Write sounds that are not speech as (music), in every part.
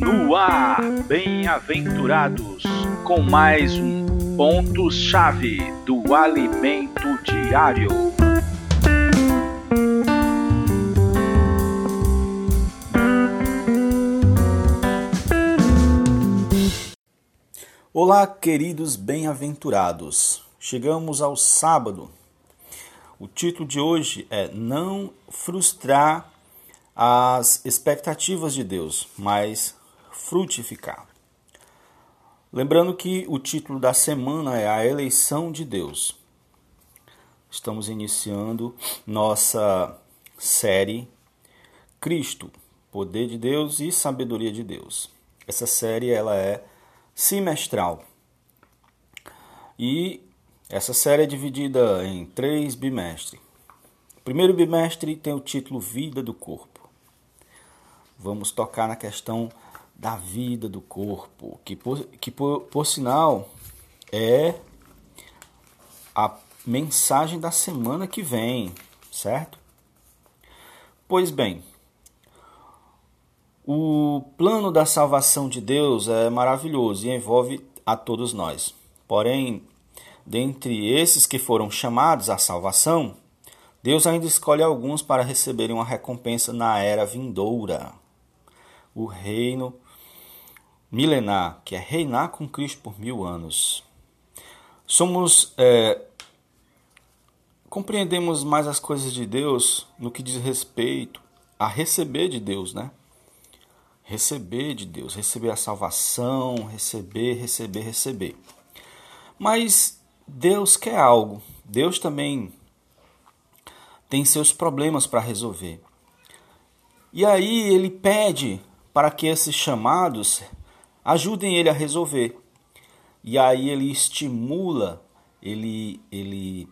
No ar, bem-aventurados, com mais um ponto-chave do alimento diário. Olá, queridos bem-aventurados. Chegamos ao sábado. O título de hoje é Não frustrar as expectativas de Deus, mas frutificar. Lembrando que o título da semana é A Eleição de Deus. Estamos iniciando nossa série Cristo, Poder de Deus e Sabedoria de Deus. Essa série ela é semestral. E essa série é dividida em três bimestres. O primeiro bimestre tem o título Vida do Corpo vamos tocar na questão da vida do corpo, que por, que por, por sinal é a mensagem da semana que vem, certo? Pois bem, o plano da salvação de Deus é maravilhoso e envolve a todos nós. Porém, dentre esses que foram chamados à salvação, Deus ainda escolhe alguns para receberem uma recompensa na era vindoura o reino milenar, que é reinar com Cristo por mil anos. Somos. É, compreendemos mais as coisas de Deus no que diz respeito a receber de Deus, né? Receber de Deus, receber a salvação, receber, receber, receber. Mas Deus quer algo. Deus também tem seus problemas para resolver. E aí ele pede para que esses chamados ajudem ele a resolver. E aí ele estimula, ele, ele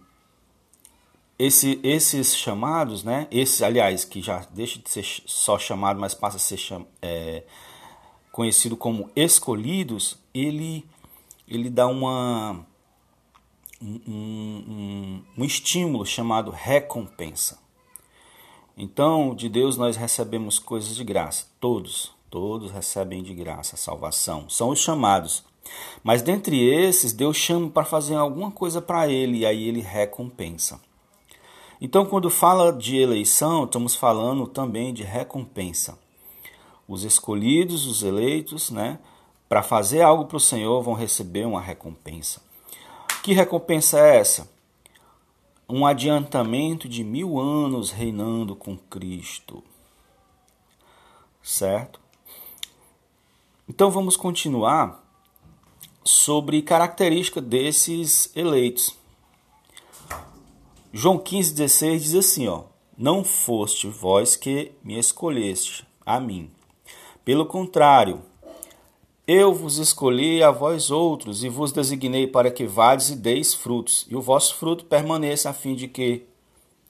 esse, esses chamados, né? Esses, aliás, que já deixa de ser só chamado, mas passa a ser cham, é, conhecido como escolhidos, ele, ele dá uma, um, um, um estímulo chamado recompensa. Então, de Deus nós recebemos coisas de graça, todos, todos recebem de graça a salvação, são os chamados. Mas dentre esses, Deus chama para fazer alguma coisa para ele e aí ele recompensa. Então, quando fala de eleição, estamos falando também de recompensa. Os escolhidos, os eleitos, né, para fazer algo para o Senhor vão receber uma recompensa. Que recompensa é essa? Um adiantamento de mil anos reinando com Cristo. Certo? Então vamos continuar sobre característica desses eleitos. João 15,16 diz assim: ó, Não foste vós que me escolheste a mim. Pelo contrário, eu vos escolhi a vós outros e vos designei para que vades e deis frutos, e o vosso fruto permaneça, a fim de que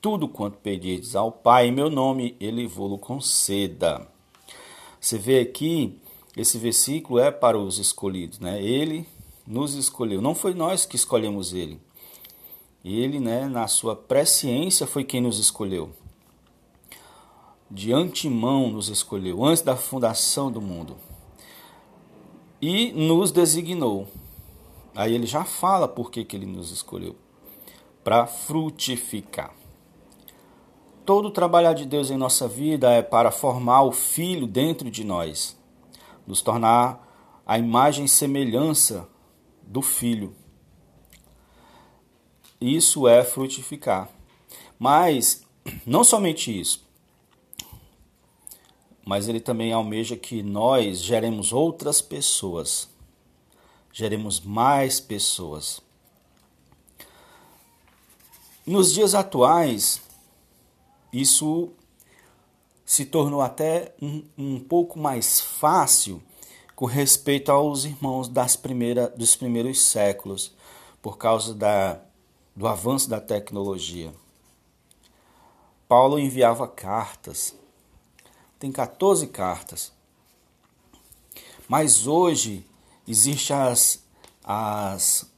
tudo quanto pedirdes ao Pai em meu nome, ele vos conceda. Você vê aqui, esse versículo é para os escolhidos, né? Ele nos escolheu, não foi nós que escolhemos ele. Ele, né, na sua presciência, foi quem nos escolheu. De antemão nos escolheu, antes da fundação do mundo e nos designou. Aí ele já fala por que, que ele nos escolheu para frutificar. Todo o trabalhar de Deus em nossa vida é para formar o Filho dentro de nós, nos tornar a imagem e semelhança do Filho. Isso é frutificar. Mas (clears throat) não somente isso mas ele também almeja que nós geremos outras pessoas, geremos mais pessoas. Nos dias atuais, isso se tornou até um, um pouco mais fácil com respeito aos irmãos das primeira, dos primeiros séculos, por causa da, do avanço da tecnologia. Paulo enviava cartas tem 14 cartas. Mas hoje existem as, as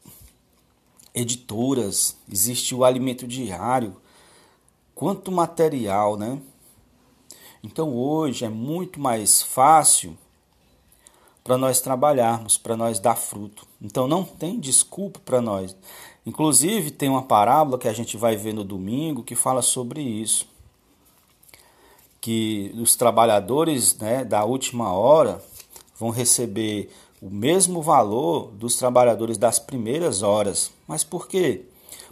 editoras, existe o alimento diário, quanto material, né? Então hoje é muito mais fácil para nós trabalharmos, para nós dar fruto. Então não tem desculpa para nós. Inclusive tem uma parábola que a gente vai ver no domingo que fala sobre isso. Que os trabalhadores né, da última hora vão receber o mesmo valor dos trabalhadores das primeiras horas. Mas por quê?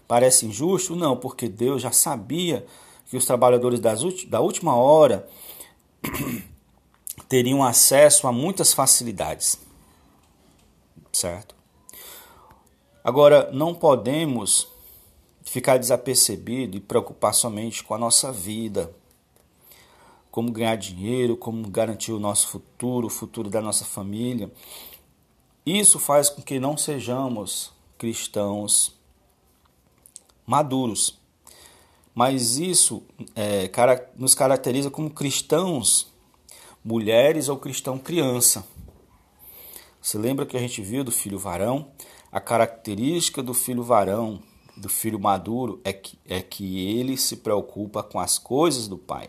Parece injusto? Não, porque Deus já sabia que os trabalhadores das, da última hora (clears throat) teriam acesso a muitas facilidades. Certo? Agora, não podemos ficar desapercebido e preocupar somente com a nossa vida, como ganhar dinheiro, como garantir o nosso futuro, o futuro da nossa família. Isso faz com que não sejamos cristãos maduros. Mas isso é, nos caracteriza como cristãos mulheres ou cristão criança. Você lembra que a gente viu do filho varão? A característica do filho varão, do filho maduro, é que, é que ele se preocupa com as coisas do pai.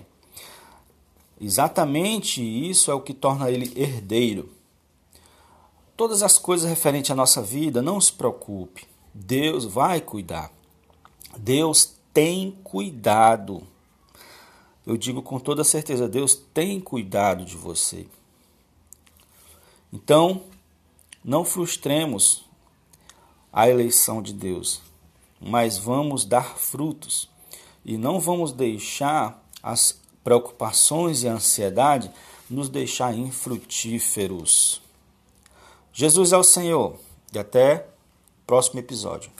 Exatamente isso é o que torna ele herdeiro. Todas as coisas referentes à nossa vida, não se preocupe. Deus vai cuidar. Deus tem cuidado eu digo com toda certeza: Deus tem cuidado de você. Então, não frustremos a eleição de Deus, mas vamos dar frutos e não vamos deixar as preocupações e ansiedade nos deixar infrutíferos. Jesus é o Senhor e até o próximo episódio.